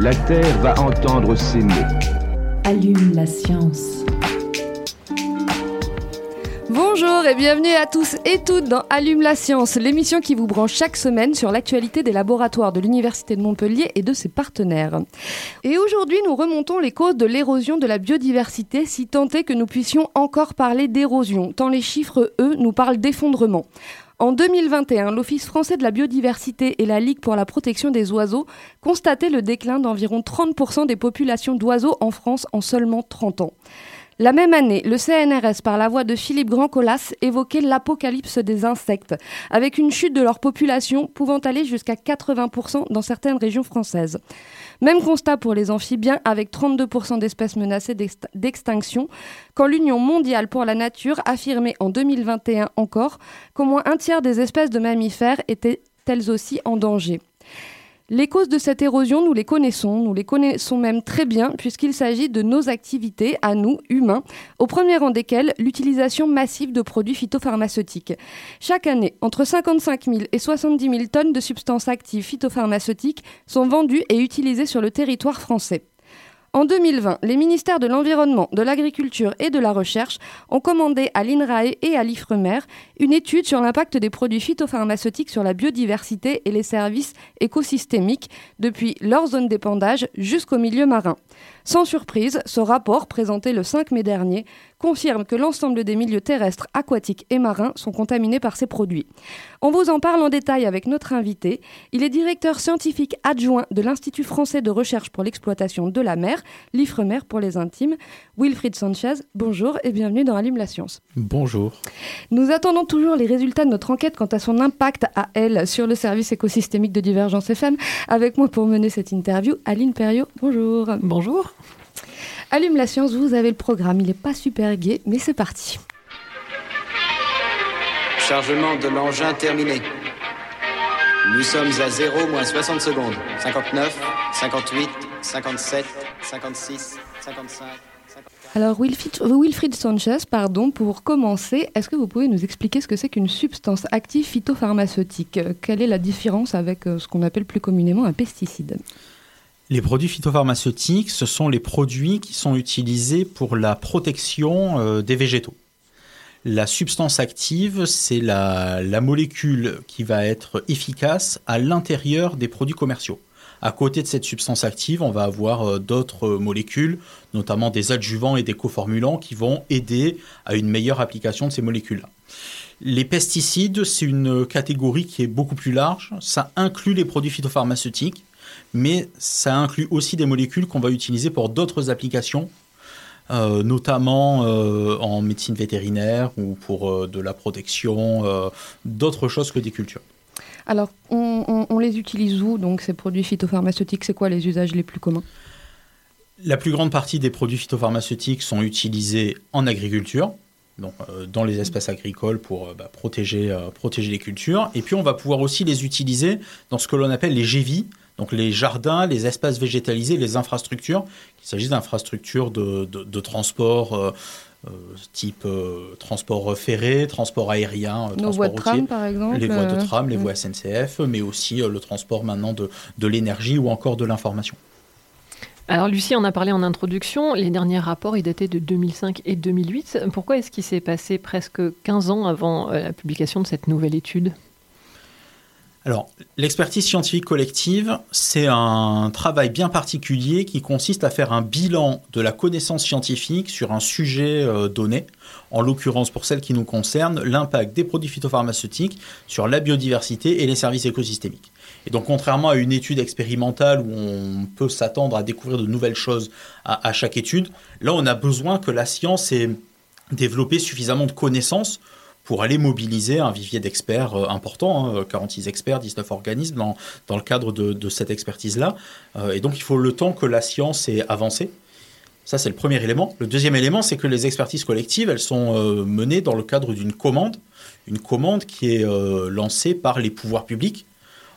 La Terre va entendre ces mots. Allume la science. Bonjour et bienvenue à tous et toutes dans Allume la science, l'émission qui vous branche chaque semaine sur l'actualité des laboratoires de l'Université de Montpellier et de ses partenaires. Et aujourd'hui, nous remontons les causes de l'érosion de la biodiversité, si tant est que nous puissions encore parler d'érosion, tant les chiffres, eux, nous parlent d'effondrement. En 2021, l'Office français de la biodiversité et la Ligue pour la protection des oiseaux constataient le déclin d'environ 30% des populations d'oiseaux en France en seulement 30 ans. La même année, le CNRS, par la voix de Philippe Grand-Colas, évoquait l'apocalypse des insectes, avec une chute de leur population pouvant aller jusqu'à 80% dans certaines régions françaises. Même constat pour les amphibiens, avec 32% d'espèces menacées d'extinction, quand l'Union mondiale pour la nature affirmait en 2021 encore qu'au moins un tiers des espèces de mammifères étaient elles aussi en danger. Les causes de cette érosion, nous les connaissons, nous les connaissons même très bien puisqu'il s'agit de nos activités, à nous, humains, au premier rang desquelles l'utilisation massive de produits phytopharmaceutiques. Chaque année, entre 55 000 et 70 000 tonnes de substances actives phytopharmaceutiques sont vendues et utilisées sur le territoire français. En 2020, les ministères de l'Environnement, de l'Agriculture et de la Recherche ont commandé à l'INRAE et à l'IFREMER une étude sur l'impact des produits phytopharmaceutiques sur la biodiversité et les services écosystémiques depuis leur zone d'épandage jusqu'au milieu marin. Sans surprise, ce rapport, présenté le 5 mai dernier, confirme que l'ensemble des milieux terrestres, aquatiques et marins sont contaminés par ces produits. On vous en parle en détail avec notre invité. Il est directeur scientifique adjoint de l'Institut français de recherche pour l'exploitation de la mer, l'IFREMER pour les intimes. Wilfried Sanchez, bonjour et bienvenue dans Allume la science. Bonjour. Nous attendons toujours les résultats de notre enquête quant à son impact à elle sur le service écosystémique de Divergence FM. Avec moi pour mener cette interview, Aline Perriot, bonjour. Bonjour. Allume la science, vous avez le programme. Il n'est pas super gai, mais c'est parti. Chargement de l'engin terminé. Nous sommes à 0 moins 60 secondes. 59, 58, 57, 56, 55. Alors Wilfried, Wilfried Sanchez, pardon, pour commencer, est-ce que vous pouvez nous expliquer ce que c'est qu'une substance active phytopharmaceutique? Quelle est la différence avec ce qu'on appelle plus communément un pesticide? Les produits phytopharmaceutiques, ce sont les produits qui sont utilisés pour la protection euh, des végétaux. La substance active, c'est la, molécule qui va être efficace à l'intérieur des produits commerciaux. À côté de cette substance active, on va avoir euh, d'autres molécules, notamment des adjuvants et des coformulants qui vont aider à une meilleure application de ces molécules-là. Les pesticides, c'est une catégorie qui est beaucoup plus large. Ça inclut les produits phytopharmaceutiques, mais ça inclut aussi des molécules qu'on va utiliser pour d'autres applications, euh, notamment euh, en médecine vétérinaire ou pour euh, de la protection, d'autres choses que des cultures. Alors, on, on, on, les utilise où, donc, ces produits phytopharmaceutiques? C'est quoi les usages les plus communs? La plus grande partie des produits phytopharmaceutiques sont utilisés en agriculture, donc, euh, dans les espèces agricoles pour euh, bah, protéger, euh, protéger les cultures. Et puis, on va pouvoir aussi les utiliser dans ce que l'on appelle les GEVI, donc les jardins, les espaces végétalisés, les infrastructures, qu'il s'agisse d'infrastructures de, de, de, transport euh, euh, type euh, transport ferré, transport aérien, Nos transport voies de routier, tram, par exemple, les voies de euh, tram, les voies SNCF, mais aussi le transport maintenant de, de l'énergie ou encore de l'information. Alors Lucie en a parlé en introduction, les derniers rapports ils dataient de 2005 et 2008. Pourquoi est-ce qu'il s'est passé presque 15 ans avant la publication de cette nouvelle étude? Alors, l'expertise scientifique collective, c'est un travail bien particulier qui consiste à faire un bilan de la connaissance scientifique sur un sujet euh, donné, en l'occurrence pour celle qui nous concerne, l'impact des produits phytopharmaceutiques sur la biodiversité et les services écosystémiques. Et donc, contrairement à une étude expérimentale où on peut s'attendre à découvrir de nouvelles choses à, à, chaque étude, là, on a besoin que la science ait développé suffisamment de connaissances pour aller mobiliser un vivier d'experts euh, important, hein, 46 experts, 19 organismes dans, le cadre de, cette expertise-là. Euh, et donc il faut le temps que la science ait avancé. Ça, c'est le premier élément. Le deuxième élément, c'est que les expertises collectives, elles sont euh, menées dans le cadre d'une commande, une commande qui est euh, lancée par les pouvoirs publics.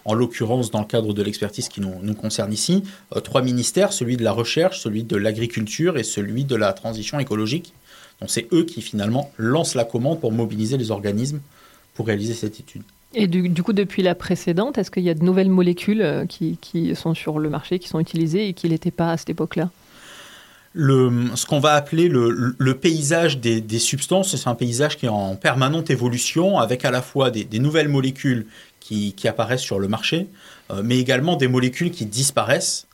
En l'occurrence, dans le cadre de l'expertise qui nous, concerne ici, euh, trois ministères, celui de la recherche, celui de l'agriculture et celui de la transition écologique. Donc c'est eux qui finalement lancent la commande pour mobiliser les organismes pour réaliser cette étude. Et du, du coup, depuis la précédente, est-ce qu'il y a de nouvelles molécules euh, qui, qui sont sur le marché, qui sont utilisées et qui n'étaient pas à cette époque-là? Le, ce qu'on va appeler le, le paysage des, des substances, c'est un paysage qui est en permanente évolution, avec à la fois des, des nouvelles molécules qui, qui, apparaissent sur le marché, euh, mais également des molécules qui disparaissent.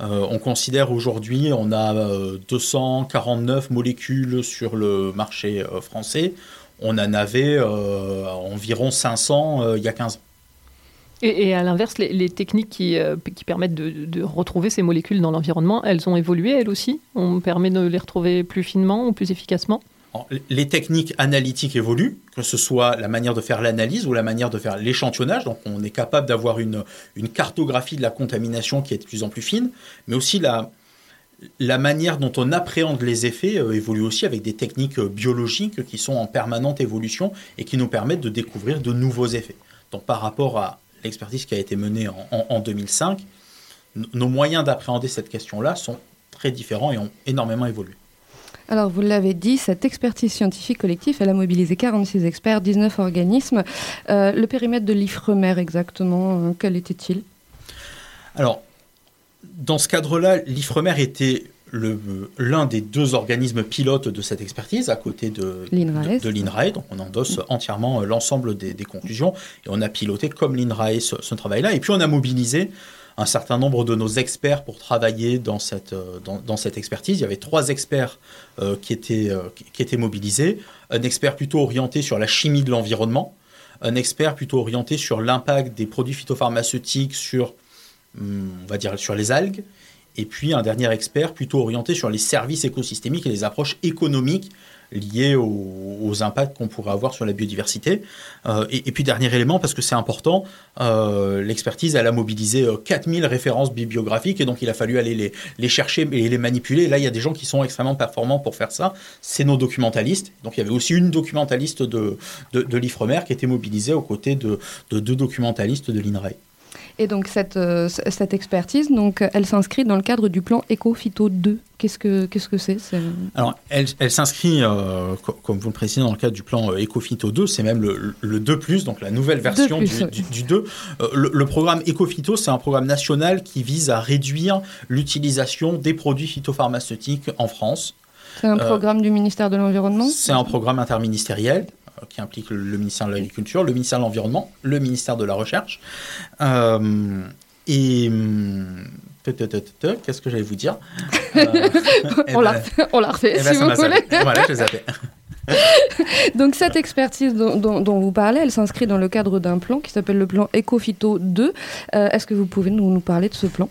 Euh, on considère aujourd'hui, on a euh, 249 molécules sur le marché euh, français. On en avait euh, environ 500 il y a 15 ans. Et, à l'inverse, les, techniques qui, euh, permettent de, retrouver ces molécules dans l'environnement, elles ont évolué elles aussi? On permet de les retrouver plus finement ou plus efficacement? Les techniques analytiques évoluent, que ce soit la manière de faire l'analyse ou la manière de faire l'échantillonnage. Donc, on est capable d'avoir une, cartographie de la contamination qui est de plus en plus fine, mais aussi la, manière dont on appréhende les effets euh, évolue aussi avec des techniques euh, biologiques qui sont en permanente évolution et qui nous permettent de découvrir de nouveaux effets. Donc, par rapport à l'expertise qui a été menée en, en, en 2005, nos moyens d'appréhender cette question-là sont très différents et ont énormément évolué. Alors, vous l'avez dit, cette expertise scientifique collective, elle a mobilisé 46 experts, 19 organismes. Euh, le périmètre de l'IFREMER, exactement, euh, quel était-il? Alors, dans ce cadre-là, l'IFREMER était l'un des deux organismes pilotes de cette expertise, à côté de l'INRAE. De, de donc, on endosse entièrement euh, l'ensemble des, des, conclusions et on a piloté comme l'INRAE ce, ce travail-là. Et puis, on a mobilisé un certain nombre de nos experts pour travailler dans cette, euh, expertise. Il y avait trois experts euh, qui, étaient, euh, qui étaient mobilisés. Un expert plutôt orienté sur la chimie de l'environnement, un expert plutôt orienté sur l'impact des produits phytopharmaceutiques sur, dire, sur les algues, et puis un dernier expert plutôt orienté sur les services écosystémiques et les approches économiques liées aux, impacts qu'on pourrait avoir sur la biodiversité. Euh, et, puis dernier élément, parce que c'est important, euh, l'expertise, elle a mobilisé euh, 4000 références bibliographiques, et donc il a fallu aller les, les chercher et les manipuler. Là, il y a des gens qui sont extrêmement performants pour faire ça. C'est nos documentalistes. Donc il y avait aussi une documentaliste de, de, de l'IFREMER qui était mobilisée aux côtés de, de deux documentalistes de l'INRAE. Et donc cette, euh, cette expertise, donc, elle s'inscrit dans le cadre du plan Eco-Phyto 2. Qu'est-ce que qu'est-ce que c'est Alors, elle, elle s'inscrit, euh, comme vous le précisez, dans le cadre du plan euh, Ecophyto 2. C'est même le, le 2+, donc la nouvelle version plus, du, du, du, 2. Euh, le, le, programme Ecophyto, c'est un programme national qui vise à réduire l'utilisation des produits phytopharmaceutiques en France. C'est un programme du ministère de l'Environnement? C'est un programme interministériel qui implique le ministère de l'Agriculture, le ministère de l'Environnement, le ministère de la Recherche. Euh, et qu'est-ce que j'allais vous dire euh, On l'a refait, si vous voulez. Voilà, je les Donc cette expertise dont, dont, dont vous parlez, elle s'inscrit dans le cadre d'un plan qui s'appelle le plan Ecofito 2. Euh, Est-ce que vous pouvez nous, nous parler de ce plan?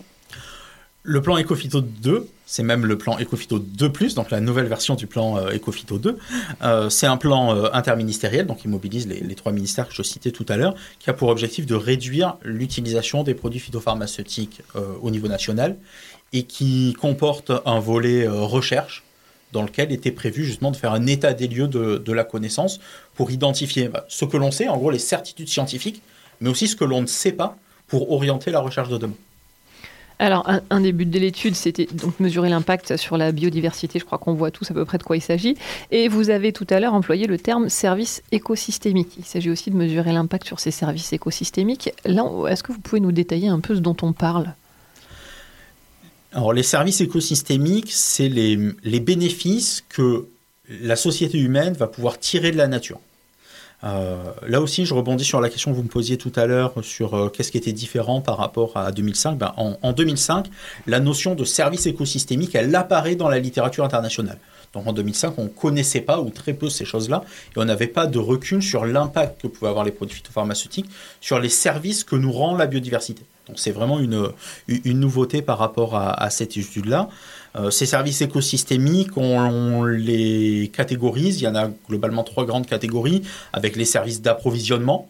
Le plan Ecofito 2, c'est même le plan Ecofito 2+, donc la nouvelle version du plan euh, Ecofito 2. Euh, c'est un plan euh, interministériel, donc il mobilise les, trois ministères que je citais tout à l'heure, qui a pour objectif de réduire l'utilisation des produits phytopharmaceutiques au niveau national et qui comporte un volet recherche dans lequel était prévu justement de faire un état des lieux de, de la connaissance pour identifier bah, ce que l'on sait, en gros les certitudes scientifiques, mais aussi ce que l'on ne sait pas pour orienter la recherche de demain. Alors, un, des buts de l'étude, c'était donc mesurer l'impact sur la biodiversité. Je crois qu'on voit tous à peu près de quoi il s'agit. Et vous avez tout à l'heure employé le terme service écosystémique. Il s'agit aussi de mesurer l'impact sur ces services écosystémiques. Là, est-ce que vous pouvez nous détailler un peu ce dont on parle? Alors, les services écosystémiques, c'est les bénéfices que la société humaine va pouvoir tirer de la nature. Euh, là aussi, je rebondis sur la question que vous me posiez tout à l'heure sur euh, qu'est-ce qui était différent par rapport à 2005. Ben, en, en, 2005, la notion de service écosystémique, elle apparaît dans la littérature internationale. Donc en 2005, on ne connaissait pas ou très peu ces choses-là et on n'avait pas de recul sur l'impact que pouvaient avoir les produits phytopharmaceutiques sur les services que nous rend la biodiversité. C'est vraiment une, une nouveauté par rapport à, cette étude-là. Euh, ces services écosystémiques, on, on, les catégorise. Il y en a globalement trois grandes catégories, avec les services d'approvisionnement.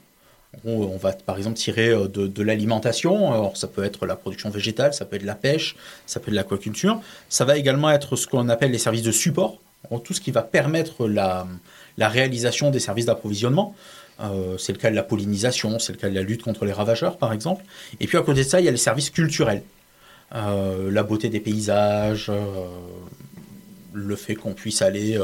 On, on va par exemple tirer euh, de, de l'alimentation. Alors ça peut être la production végétale, ça peut être la pêche, ça peut être l'aquaculture. Ça va également être ce qu'on appelle les services de support, tout ce qui va permettre la, la réalisation des services d'approvisionnement. Euh, c'est le cas de la pollinisation, c'est le cas de la lutte contre les ravageurs, par exemple. Et puis à côté de ça, il y a les services culturels. Euh, la beauté des paysages, euh, le fait qu'on puisse aller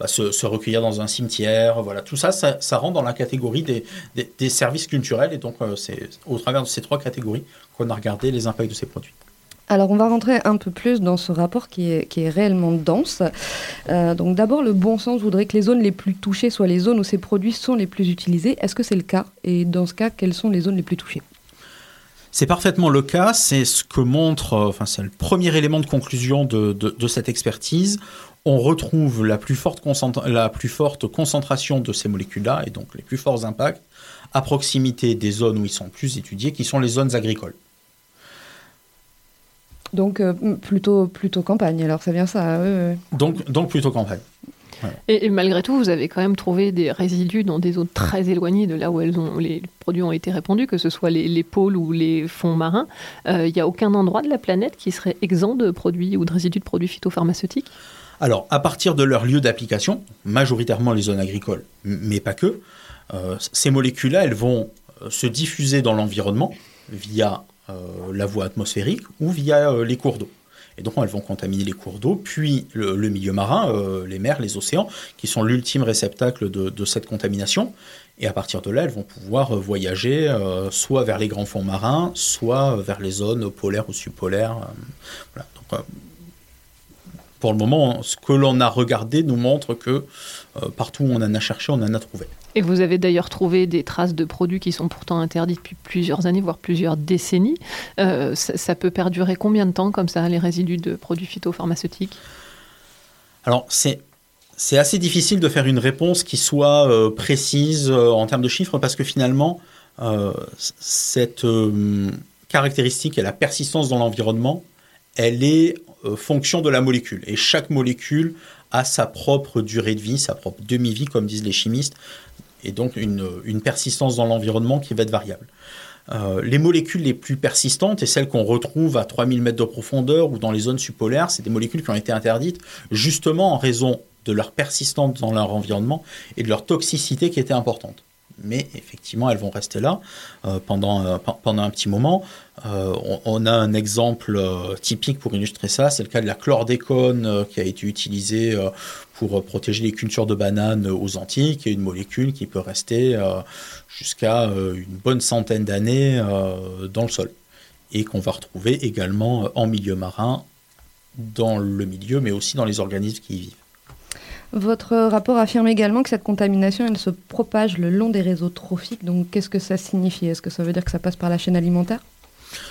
bah, se, recueillir dans un cimetière, voilà, tout ça, ça, rentre dans la catégorie des, des, des services culturels. Et donc, c'est au travers de ces trois catégories qu'on a regardé les impacts de ces produits. Alors on va rentrer un peu plus dans ce rapport qui est, réellement dense. Euh, donc d'abord, le bon sens voudrait que les zones les plus touchées soient les zones où ces produits sont les plus utilisés. Est-ce que c'est le cas? Et dans ce cas, quelles sont les zones les plus touchées? C'est parfaitement le cas, c'est ce que montre, enfin c'est le premier élément de conclusion de cette expertise. On retrouve la plus, forte la plus forte concentration de ces molécules-là, et donc les plus forts impacts, à proximité des zones où ils sont plus étudiés, qui sont les zones agricoles. Donc euh, plutôt, plutôt campagne, alors c'est bien ça. Oui, oui. Donc, donc plutôt campagne. Ouais. Et, et, malgré tout, vous avez quand même trouvé des résidus dans des zones très éloignées de là où elles ont, les produits ont été répandus, que ce soit les, les pôles ou les fonds marins. Il euh, n'y a aucun endroit de la planète qui serait exempt de produits ou de résidus de produits phytopharmaceutiques? Alors, à partir de leur lieu d'application, majoritairement les zones agricoles, mais pas que, euh, ces molécules-là, elles vont se diffuser dans l'environnement via la voie atmosphérique ou via euh, les cours d'eau. Et donc, elles vont contaminer les cours d'eau, puis le, milieu marin, euh, les mers, les océans, qui sont l'ultime réceptacle de, cette contamination. Et à partir de là, elles vont pouvoir voyager euh, soit vers les grands fonds marins, soit vers les zones polaires ou subpolaires. Euh. Donc, pour le moment, ce que l'on a regardé nous montre que euh, partout où on en a cherché, on en a trouvé. Et vous avez d'ailleurs trouvé des traces de produits qui sont pourtant interdits depuis plusieurs années, voire plusieurs décennies. Euh, ça, ça, peut perdurer combien de temps comme ça, les résidus de produits phytopharmaceutiques? Alors, c'est. C'est assez difficile de faire une réponse qui soit euh, précise euh, en termes de chiffres parce que finalement, euh, cette caractéristique et la persistance dans l'environnement, elle est fonction de la molécule. Et chaque molécule a sa propre durée de vie, sa propre demi-vie, comme disent les chimistes, et donc une, une persistance dans l'environnement qui va être variable. Euh, les molécules les plus persistantes et celles qu'on retrouve à 3000 mètres de profondeur ou dans les zones subpolaires, c'est des molécules qui ont été interdites justement en raison de leur persistance dans leur environnement et de leur toxicité qui était importante. Mais effectivement, elles vont rester là euh, pendant, euh, pendant un petit moment. Euh, on, on, a un exemple typique pour illustrer ça, c'est le cas de la chlordécone qui a été utilisée pour protéger les cultures de bananes aux Antilles, qui est une molécule qui peut rester jusqu'à une bonne centaine d'années dans le sol et qu'on va retrouver également en milieu marin, dans le milieu, mais aussi dans les organismes qui y vivent. Votre rapport affirme également que cette contamination, elle se propage le long des réseaux trophiques. Donc, qu'est-ce que ça signifie? Est-ce que ça veut dire que ça passe par la chaîne alimentaire?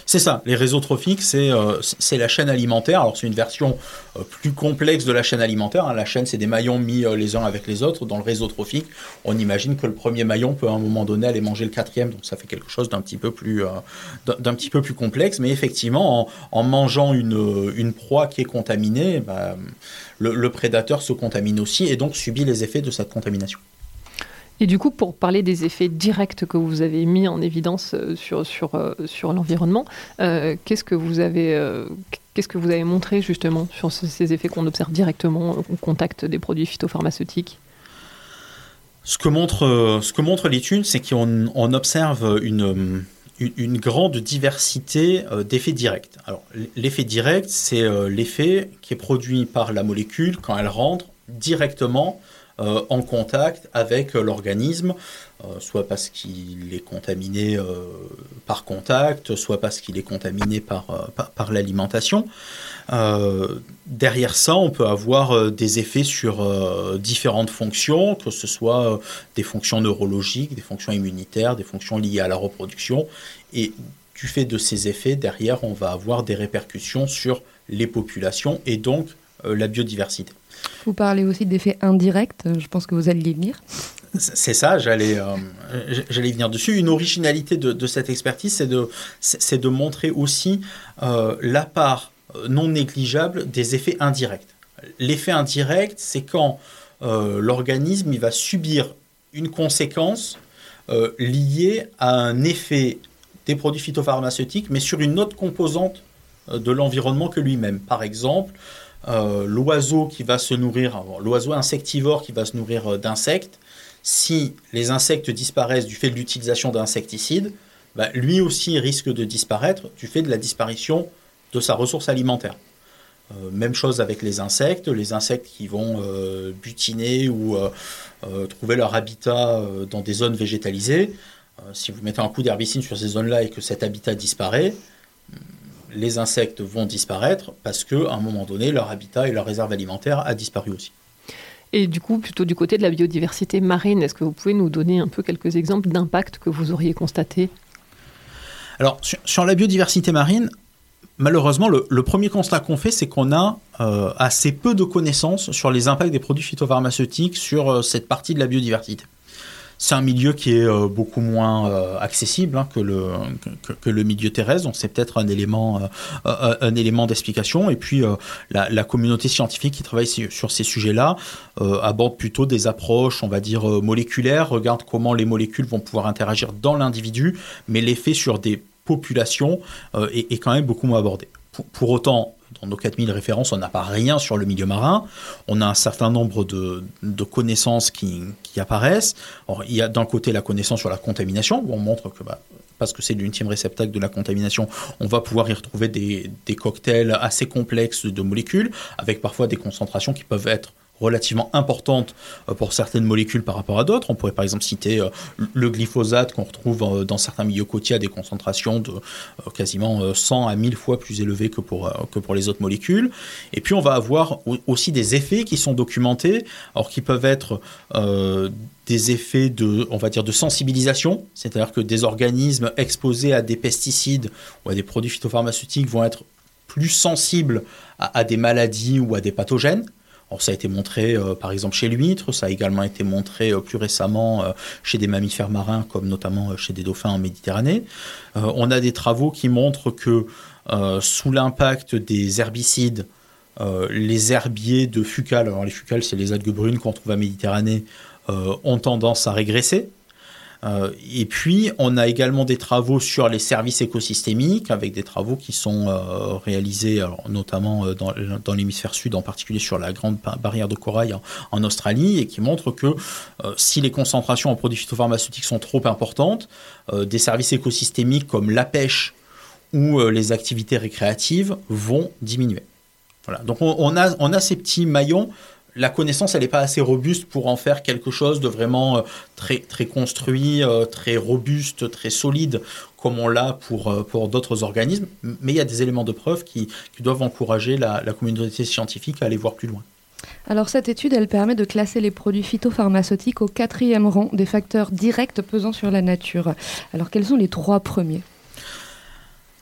C'est ça, les réseaux trophiques, c'est euh, la chaîne alimentaire. Alors c'est une version euh, plus complexe de la chaîne alimentaire. Hein. La chaîne, c'est des maillons mis euh, les uns avec les autres. Dans le réseau trophique, on imagine que le premier maillon peut à un moment donné aller manger le quatrième, donc ça fait quelque chose d'un petit peu plus petit peu plus complexe. Mais effectivement, en, en mangeant une, une, proie qui est contaminée, bah, le, le prédateur se contamine aussi et donc subit les effets de cette contamination. Et du coup, pour parler des effets directs que vous avez mis en évidence sur, sur, sur l'environnement, euh, qu'est-ce que vous avez euh, qu'est-ce que vous avez montré justement sur ce, ces effets qu'on observe directement au contact des produits phytopharmaceutiques? Ce que montre, ce que montre l'étude, c'est qu'on on observe une, une, une, grande diversité d'effets directs. Alors, l'effet direct, c'est l'effet qui est produit par la molécule quand elle rentre directement euh, en contact avec euh, l'organisme, euh, soit parce qu'il est contaminé par contact, soit parce qu'il est contaminé par, par, par l'alimentation. derrière ça, on peut avoir des effets sur différentes fonctions, que ce soit des fonctions neurologiques, des fonctions immunitaires, des fonctions liées à la reproduction. Et du fait de ces effets, derrière, on va avoir des répercussions sur les populations et donc la biodiversité. Vous parlez aussi d'effets indirects, je pense que vous allez les lire. C'est ça, j'allais euh, j'allais venir dessus. Une originalité de, cette expertise, c'est de, c'est de montrer aussi euh, la part non négligeable des effets indirects. L'effet indirect, c'est quand euh, l'organisme il va subir une conséquence euh, liée à un effet des produits phytopharmaceutiques, mais sur une autre composante euh, de l'environnement que lui-même. Par exemple, euh, l'oiseau qui va se nourrir, l'oiseau insectivore qui va se nourrir euh, d'insectes, si les insectes disparaissent du fait de l'utilisation d'insecticides, bah, lui aussi risque de disparaître du fait de la disparition de sa ressource alimentaire. Euh, même chose avec les insectes, les insectes qui vont butiner ou trouver leur habitat dans des zones végétalisées. Si vous mettez un coup d'herbicide sur ces zones-là et que cet habitat disparaît, les insectes vont disparaître parce qu'à un moment donné, leur habitat et leur réserve alimentaire a disparu aussi. Et du coup, plutôt du côté de la biodiversité marine, est-ce que vous pouvez nous donner un peu quelques exemples d'impacts que vous auriez constatés? Alors, sur, sur la biodiversité marine, malheureusement, le, le premier constat qu'on fait, c'est qu'on a euh, assez peu de connaissances sur les impacts des produits phytopharmaceutiques sur euh, cette partie de la biodiversité. C'est un milieu qui est euh, beaucoup moins euh, accessible hein, que, le, milieu terrestre, donc c'est peut-être un élément, euh, d'explication. Et puis la, communauté scientifique qui travaille sur, ces sujets-là aborde plutôt des approches, on va dire, moléculaires, regarde comment les molécules vont pouvoir interagir dans l'individu, mais l'effet sur des populations est, quand même beaucoup moins abordé. Pour autant, dans nos 4000 références, on n'a pas rien sur le milieu marin. On a un certain nombre de, connaissances qui, apparaissent. Il y a d'un côté la connaissance sur la contamination, où on montre que bah, parce que c'est l'ultime réceptacle de la contamination, on va pouvoir y retrouver des cocktails assez complexes de molécules, avec parfois des concentrations qui peuvent être relativement importante euh, pour certaines molécules par rapport à d'autres. On pourrait par exemple citer euh, le glyphosate qu'on retrouve euh, dans certains milieux côtiers à des concentrations de quasiment 100 à 1000 fois plus élevées que pour, que pour les autres molécules. Et puis on va avoir aussi des effets qui sont documentés, alors qui peuvent être des effets de, on va dire, de sensibilisation, c'est-à-dire que des organismes exposés à des pesticides ou à des produits phytopharmaceutiques vont être plus sensibles à des maladies ou à des pathogènes. Alors, ça a été montré euh, par exemple chez l'huître, ça a également été montré euh, plus récemment euh, chez des mammifères marins, comme notamment chez des dauphins en Méditerranée. on a des travaux qui montrent que sous l'impact des herbicides, les herbiers de fucales, alors les fucales c'est les algues brunes qu'on trouve en Méditerranée, ont tendance à régresser. Euh, et puis, on a également des travaux sur les services écosystémiques, avec des travaux qui sont euh, réalisés notamment euh, dans, l'hémisphère sud, en particulier sur la grande barrière de corail en, Australie, et qui montrent que si les concentrations en produits phytopharmaceutiques sont trop importantes, des services écosystémiques comme la pêche ou les activités récréatives vont diminuer. Voilà. Donc on a ces petits maillons la connaissance, elle n'est pas assez robuste pour en faire quelque chose de vraiment euh, très, très construit, euh, très robuste, très solide, comme on l'a pour, euh, pour d'autres organismes. Mais il y a des éléments de preuve qui, qui doivent encourager la, la, communauté scientifique à aller voir plus loin. Alors cette étude, elle permet de classer les produits phytopharmaceutiques au quatrième rang des facteurs directs pesant sur la nature. Alors quels sont les trois premiers?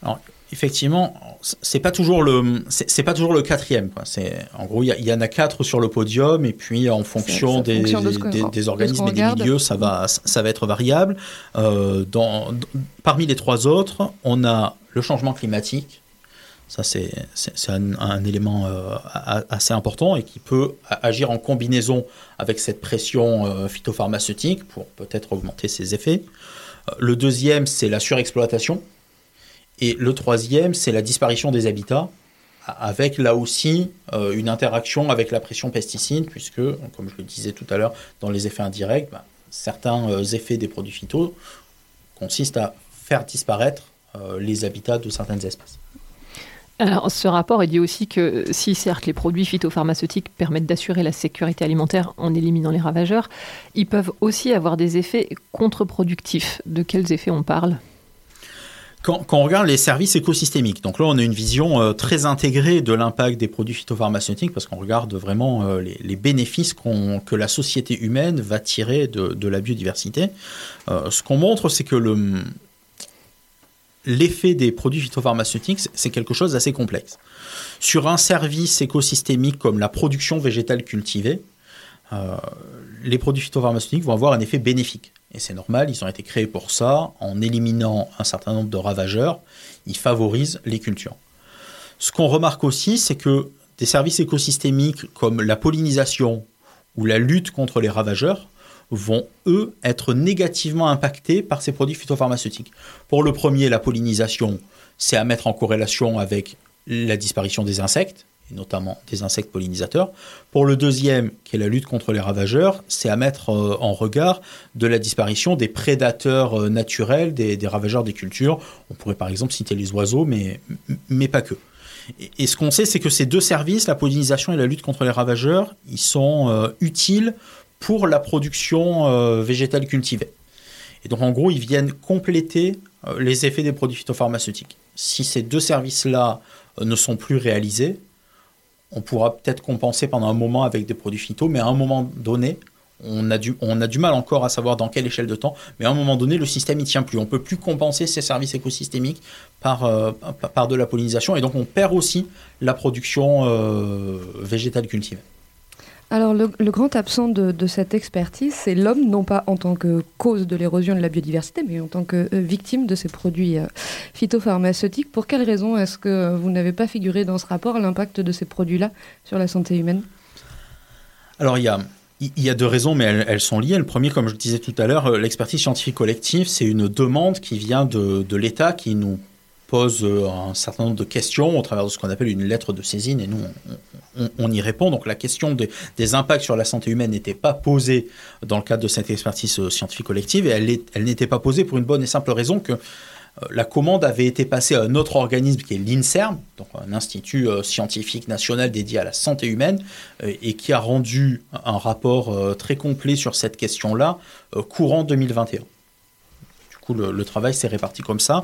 Alors, effectivement, c'est pas toujours le c'est pas toujours le quatrième. C'est en gros il y, y, en a quatre sur le podium et puis en fonction, des, fonction de des, des, organismes et des milieux, ça va ça va être variable. Euh, dans, parmi les trois autres, on a le changement climatique. Ça c'est un, un, élément euh, assez important et qui peut agir en combinaison avec cette pression euh, phytopharmaceutique pour peut-être augmenter ses effets. Le deuxième c'est la surexploitation et le troisième, c'est la disparition des habitats, avec là aussi euh, une interaction avec la pression pesticide, puisque, comme je le disais tout à l'heure, dans les effets indirects, bah, certains euh, effets des produits phyto consistent à faire disparaître euh, les habitats de certaines espèces. Alors, ce rapport il dit aussi que si certes les produits phytopharmaceutiques permettent d'assurer la sécurité alimentaire en éliminant les ravageurs, ils peuvent aussi avoir des effets contre-productifs. De quels effets on parle? Quand, on regarde les services écosystémiques, donc là on a une vision euh, très intégrée de l'impact des produits phytopharmaceutiques parce qu'on regarde vraiment euh, les, bénéfices qu que la société humaine va tirer de, la biodiversité. Euh, ce qu'on montre, c'est que le, l'effet des produits phytopharmaceutiques, c'est quelque chose d'assez complexe. Sur un service écosystémique comme la production végétale cultivée, les produits phytopharmaceutiques vont avoir un effet bénéfique. Et c'est normal, ils ont été créés pour ça. En éliminant un certain nombre de ravageurs, ils favorisent les cultures. Ce qu'on remarque aussi, c'est que des services écosystémiques comme la pollinisation ou la lutte contre les ravageurs vont, eux, être négativement impactés par ces produits phytopharmaceutiques. Pour le premier, la pollinisation, c'est à mettre en corrélation avec la disparition des insectes, et notamment des insectes pollinisateurs. Pour le deuxième, qui est la lutte contre les ravageurs, c'est à mettre euh, en regard de la disparition des prédateurs euh, naturels, des, ravageurs des cultures. On pourrait par exemple citer les oiseaux, mais, mais pas que. Et, ce qu'on sait, c'est que ces deux services, la pollinisation et la lutte contre les ravageurs, ils sont euh, utiles pour la production végétale cultivée. Et donc en gros, ils viennent compléter les effets des produits phytopharmaceutiques. Si ces deux services-là ne sont plus réalisés, on pourra peut-être compenser pendant un moment avec des produits phyto, mais à un moment donné, on a, du, on a du mal encore à savoir dans quelle échelle de temps, mais à un moment donné, le système ne tient plus. On ne peut plus compenser ces services écosystémiques par, par de la pollinisation, et donc on perd aussi la production végétale cultivée. Alors le, grand absent de, cette expertise, c'est l'homme, non pas en tant que cause de l'érosion de la biodiversité, mais en tant que euh, victime de ces produits euh, phytopharmaceutiques. Pour quelles raisons est-ce que vous n'avez pas figuré dans ce rapport l'impact de ces produits-là sur la santé humaine? Alors il y a, deux raisons, mais elles, sont liées. Le premier, comme je disais tout à l'heure, euh, l'expertise scientifique collective, c'est une demande qui vient de l'État qui nous pose euh, un certain nombre de questions au travers de ce qu'on appelle une lettre de saisine et nous on, y répond. Donc la question des impacts sur la santé humaine n'était pas posée dans le cadre de cette expertise euh, scientifique collective et elle, elle n'était pas posée pour une bonne et simple raison que euh, la commande avait été passée à un autre organisme qui est l'INSERM, donc un institut scientifique national dédié à la santé humaine, et qui a rendu un rapport très complet sur cette question-là courant 2021 le, travail s'est réparti comme ça.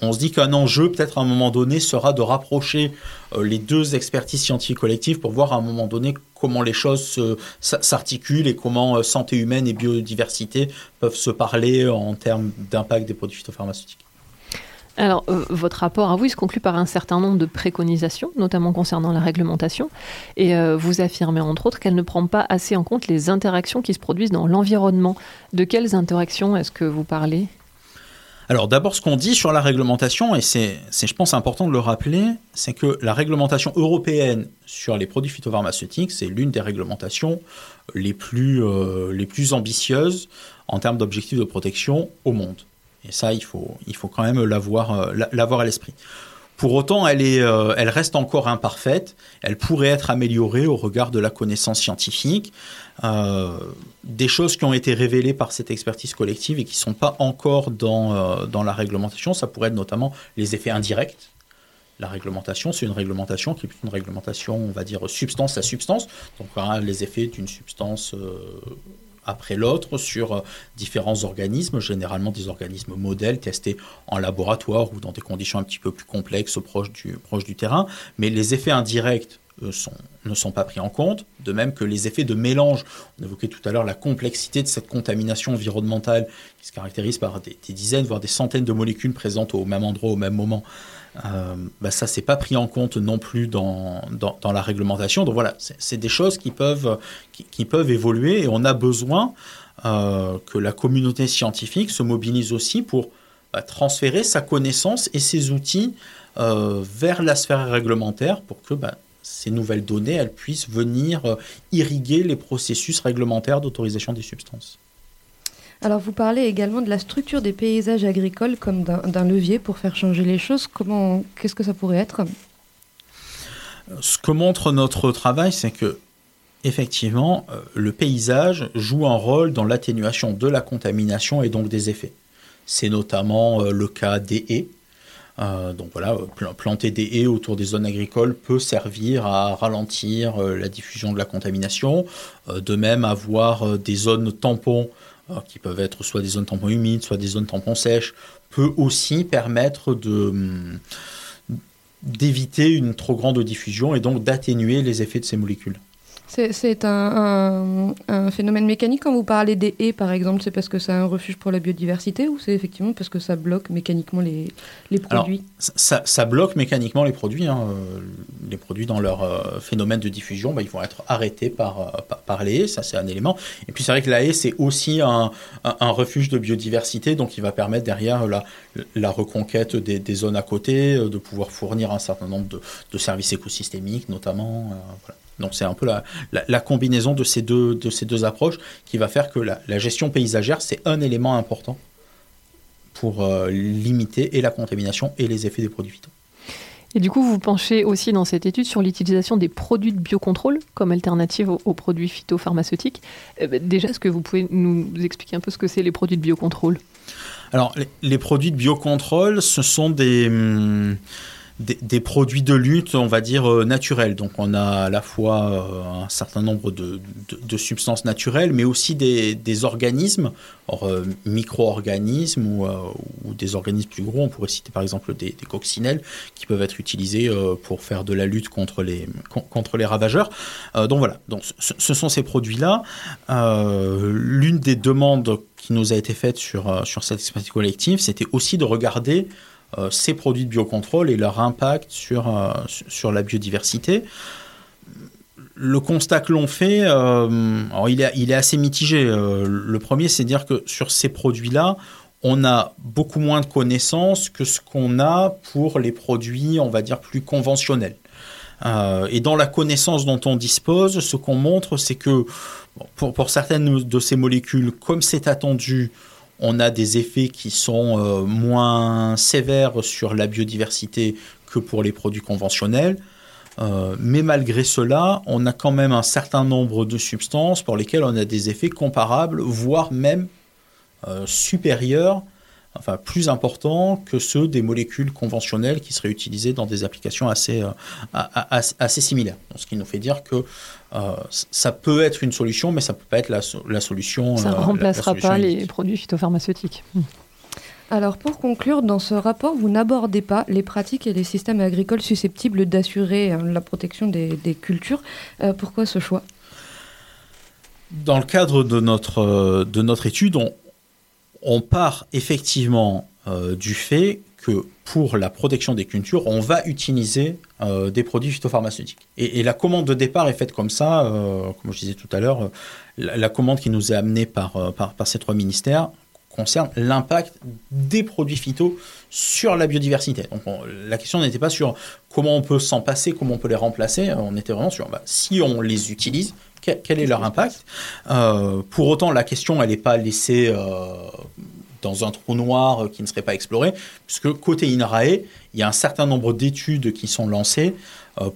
On, se dit qu'un enjeu, peut-être à un moment donné, sera de rapprocher euh, les deux expertises scientifiques collectives pour voir à un moment donné comment les choses s'articulent et comment euh, santé humaine et biodiversité peuvent se parler en termes d'impact des produits phytopharmaceutiques. Alors, euh, votre rapport à vous, il se conclut par un certain nombre de préconisations, notamment concernant la réglementation, et vous affirmez entre autres qu'elle ne prend pas assez en compte les interactions qui se produisent dans l'environnement. De quelles interactions est-ce que vous parlez? Alors d'abord, ce qu'on dit sur la réglementation, et c'est, je pense, important de le rappeler, c'est que la réglementation européenne sur les produits phytopharmaceutiques, c'est l'une des réglementations les plus, euh, ambitieuses en termes d'objectifs de protection au monde. Et ça, il faut, quand même l'avoir, euh, l'avoir à l'esprit. Pour autant, elle, est, euh, elle reste encore imparfaite. Elle pourrait être améliorée au regard de la connaissance scientifique. Euh, des choses qui ont été révélées par cette expertise collective et qui ne sont pas encore dans, euh, dans la réglementation, ça pourrait être notamment les effets indirects. La réglementation, c'est une réglementation qui est une réglementation, on va dire, substance à substance. Donc, les effets d'une substance après l'autre sur euh, différents organismes, généralement des organismes modèles testés en laboratoire ou dans des conditions un petit peu plus complexes proches du, terrain. Mais les effets indirects sont, ne sont pas pris en compte, de même que les effets de mélange. On évoquait tout à l'heure la complexité de cette contamination environnementale qui se caractérise par des, dizaines, voire des centaines de molécules présentes au même endroit, au même moment. Euh, bah ça, c'est pas pris en compte non plus dans, dans, la réglementation. Donc voilà, c'est des choses qui peuvent, qui, peuvent évoluer et on a besoin euh, que la communauté scientifique se mobilise aussi pour bah, transférer sa connaissance et ses outils euh, vers la sphère réglementaire pour que bah, ces nouvelles données elles puissent venir euh, irriguer les processus réglementaires d'autorisation des substances. Alors vous parlez également de la structure des paysages agricoles comme d'un levier pour faire changer les choses. Comment, qu'est-ce que ça pourrait être? Ce que montre notre travail, c'est que effectivement, euh, le paysage joue un rôle dans l'atténuation de la contamination et donc des effets. C'est notamment euh, le cas des haies. Euh, donc voilà, planter des haies autour des zones agricoles peut servir à ralentir la diffusion de la contamination. de même, avoir des zones tampons qui peuvent être soit des zones tampons humides, soit des zones tampons sèches, peut aussi permettre de d'éviter une trop grande diffusion et donc d'atténuer les effets de ces molécules. C'est- un, un- un phénomène mécanique quand vous parlez des haies, par exemple, c'est parce que c'est un refuge pour la biodiversité ou c'est effectivement parce que ça bloque mécaniquement les, les Alors, produits ça, ça bloque mécaniquement les produits. hein. Euh, Les produits dans leur euh, phénomène de diffusion, bah, ils vont être arrêtés par, euh, par, par les haies, ça c'est un élément. Et puis c'est vrai que la haie, c'est aussi un, refuge de biodiversité, donc il va permettre derrière la, la reconquête des, des zones à côté, de pouvoir fournir un certain nombre de, de services écosystémiques notamment. euh, voilà. Donc c'est un peu la, la, la combinaison de ces, deux, de ces deux approches qui va faire que la, la gestion paysagère, c'est un élément important pour euh, limiter et la contamination et les effets des produits phyto. Et du coup, vous penchez aussi dans cette étude sur l'utilisation des produits de biocontrôle comme alternative aux, aux produits phytopharmaceutiques. Euh, bah, déjà, est-ce que vous pouvez nous expliquer un peu ce que c'est les produits de biocontrôle? Alors, les, les produits de biocontrôle, ce sont des, hum, des, produits de lutte, on va dire, euh, naturels. Donc, on a à la fois euh, un certain nombre de, substances naturelles, mais aussi des, organismes, or, euh, micro-organismes ou, des organismes plus gros. On pourrait citer par exemple des, coccinelles qui peuvent être utilisés pour faire de la lutte contre les, ravageurs. Donc voilà, donc, ce, sont ces produits-là. L'une des demandes qui nous a été faite sur, sur cette expertise collective, c'était aussi de regarder ces produits de biocontrôle et leur impact sur, euh, sur- la biodiversité. Le constat que l'on fait, euh, alors il, est, il est assez mitigé. Euh, le premier, c'est dire que sur ces produits-là, on a beaucoup moins de connaissances que ce qu'on a pour les produits, on va dire, plus conventionnels. Euh, et dans la connaissance dont on dispose, ce qu'on montre, c'est que pour, pour certaines de ces molécules, comme c'est attendu, on a des effets qui sont euh, moins sévères sur la biodiversité que pour les produits conventionnels. Euh, mais malgré cela, on a quand même un certain nombre de substances pour lesquelles on a des effets comparables, voire même euh, supérieurs, enfin plus importants que ceux des molécules conventionnelles qui seraient utilisées dans des applications assez, euh, assez, assez similaires. Donc, ce qui nous fait dire que euh, ça peut être une solution, mais ça peut pas être la, so- la solution. Ça euh, ne la- la remplacera solution pas unique. les produits phytopharmaceutiques. Alors pour conclure, dans ce rapport, vous n'abordez pas les pratiques et les systèmes agricoles susceptibles d'assurer hein, la protection des, des cultures. Euh, pourquoi ce choix? Dans le cadre de notre, euh, de notre étude, on, on part effectivement euh, du fait que pour la protection des cultures, on va utiliser euh, des produits phytopharmaceutiques. Et, la commande de départ est faite comme ça, euh, comme je disais tout à l'heure, la, commande qui nous est amenée par, ces trois ministères concerne l'impact des produits phyto sur la biodiversité. Donc on- la question n'était pas sur comment on peut s'en passer, comment on peut les remplacer, on était vraiment sur bah, si on les utilise, quel, est leur impact. Euh, pour autant, la question, n'est pas laissée euh, dans un trou noir euh, qui ne serait pas exploré, puisque côté INRAE, il y a un certain nombre d'études qui sont lancées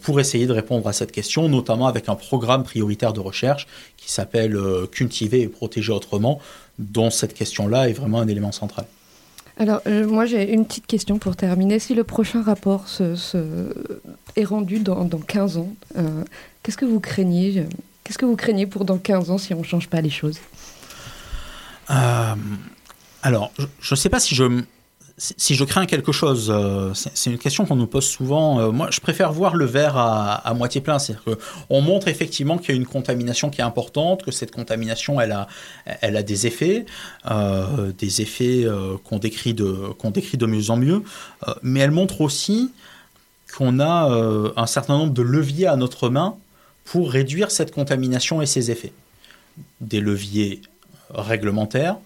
pour essayer de répondre à cette question, notamment avec un programme prioritaire de recherche qui s'appelle Cultiver et protéger autrement, dont cette question-là est vraiment un élément central. Alors moi j'ai une petite question pour terminer. Si le prochain rapport est rendu dans, dans 15 ans, qu'est-ce que vous craignez Qu'est-ce que vous craignez pour dans 15 ans si on ne change pas les choses? Euh, alors, je ne sais pas si je, si je crains quelque chose. euh, c'est une question qu'on nous pose souvent. Euh, moi, je préfère voir le verre à, à moitié plein. C'est-à-dire qu'on montre effectivement qu'il y a une contamination qui est importante, que cette contamination, elle a, elle a des effets, des effets qu'on décrit, de, qu'on décrit de mieux en mieux. Mais elle montre aussi qu'on a un certain nombre de leviers à notre main pour réduire cette contamination et ses effets. Des leviers réglementaires,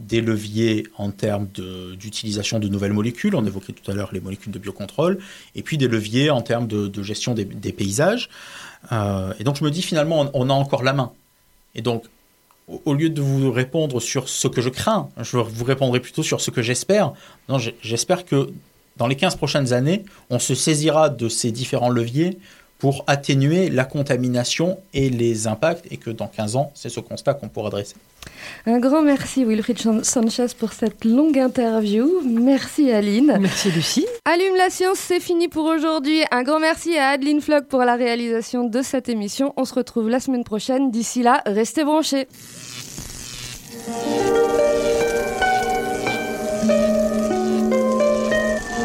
des leviers en termes d'utilisation de, nouvelles molécules, on évoquait tout à l'heure les molécules de biocontrôle, et puis des leviers en termes de, gestion des, paysages. Euh, et donc je me dis finalement, on, a encore la main. Et donc, au, au lieu de vous répondre sur ce que je crains, je vous répondrai plutôt sur ce que j'espère. J'espère que dans les 15 prochaines années, on se saisira de ces différents leviers pour atténuer la contamination et les impacts, et que dans 15 ans, c'est ce constat qu'on pourra dresser. Un grand merci Wilfried Sanchez pour cette longue interview. Merci Aline. Merci Lucie. Allume la science, c'est fini pour aujourd'hui. Un grand merci à Adeline Flock pour la réalisation de cette émission. On se retrouve la semaine prochaine. D'ici là, restez branchés.